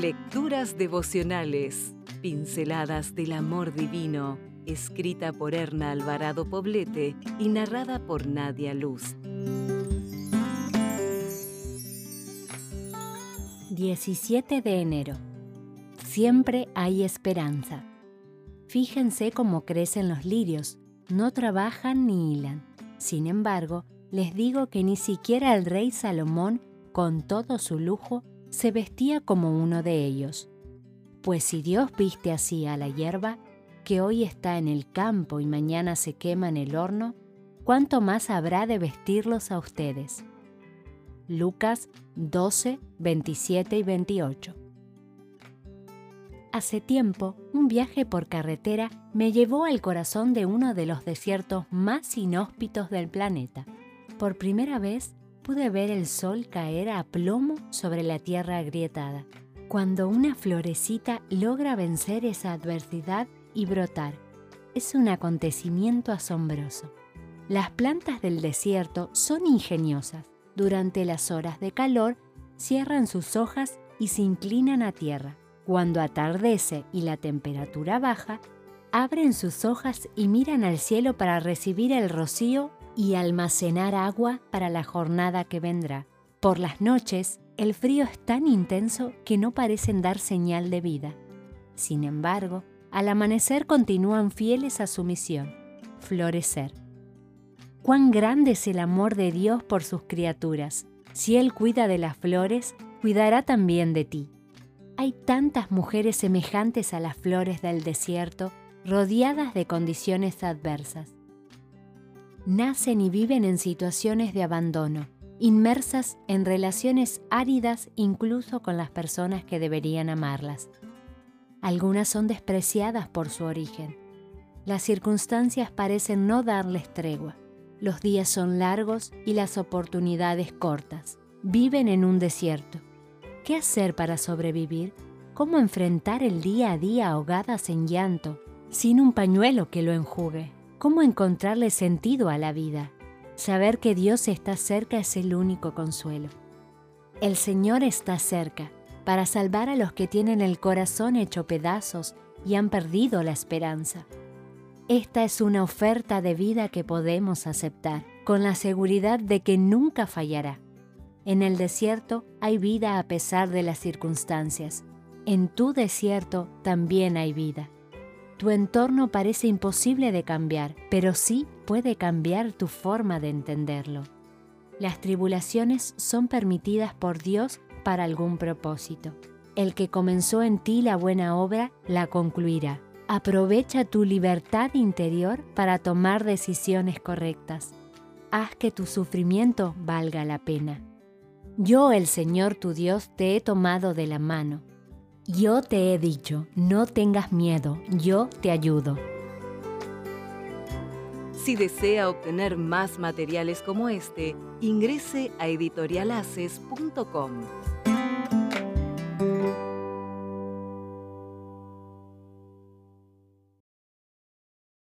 Lecturas devocionales, pinceladas del amor divino, escrita por Erna Alvarado Poblete y narrada por Nadia Luz. 17 de enero. Siempre hay esperanza. Fíjense cómo crecen los lirios, no trabajan ni hilan. Sin embargo, les digo que ni siquiera el rey Salomón, con todo su lujo, se vestía como uno de ellos. Pues si Dios viste así a la hierba, que hoy está en el campo y mañana se quema en el horno, ¿cuánto más habrá de vestirlos a ustedes? Lucas 12, 27 y 28. Hace tiempo, un viaje por carretera me llevó al corazón de uno de los desiertos más inhóspitos del planeta. Por primera vez pude ver el sol caer a plomo sobre la tierra agrietada. Cuando una florecita logra vencer esa adversidad y brotar, es un acontecimiento asombroso. Las plantas del desierto son ingeniosas. Durante las horas de calor, cierran sus hojas y se inclinan a tierra. Cuando atardece y la temperatura baja, abren sus hojas y miran al cielo para recibir el rocío y almacenar agua para la jornada que vendrá. Por las noches, el frío es tan intenso que no parecen dar señal de vida. Sin embargo, al amanecer continúan fieles a su misión, florecer. Cuán grande es el amor de Dios por sus criaturas. Si Él cuida de las flores, cuidará también de ti. Hay tantas mujeres semejantes a las flores del desierto, rodeadas de condiciones adversas nacen y viven en situaciones de abandono, inmersas en relaciones áridas incluso con las personas que deberían amarlas. Algunas son despreciadas por su origen. Las circunstancias parecen no darles tregua. Los días son largos y las oportunidades cortas. Viven en un desierto. ¿Qué hacer para sobrevivir? ¿Cómo enfrentar el día a día ahogadas en llanto, sin un pañuelo que lo enjugue? ¿Cómo encontrarle sentido a la vida? Saber que Dios está cerca es el único consuelo. El Señor está cerca para salvar a los que tienen el corazón hecho pedazos y han perdido la esperanza. Esta es una oferta de vida que podemos aceptar con la seguridad de que nunca fallará. En el desierto hay vida a pesar de las circunstancias. En tu desierto también hay vida. Tu entorno parece imposible de cambiar, pero sí puede cambiar tu forma de entenderlo. Las tribulaciones son permitidas por Dios para algún propósito. El que comenzó en ti la buena obra la concluirá. Aprovecha tu libertad interior para tomar decisiones correctas. Haz que tu sufrimiento valga la pena. Yo, el Señor tu Dios, te he tomado de la mano yo te he dicho, no tengas miedo, yo te ayudo. Si desea obtener más materiales como este, ingrese a editorialaces.com.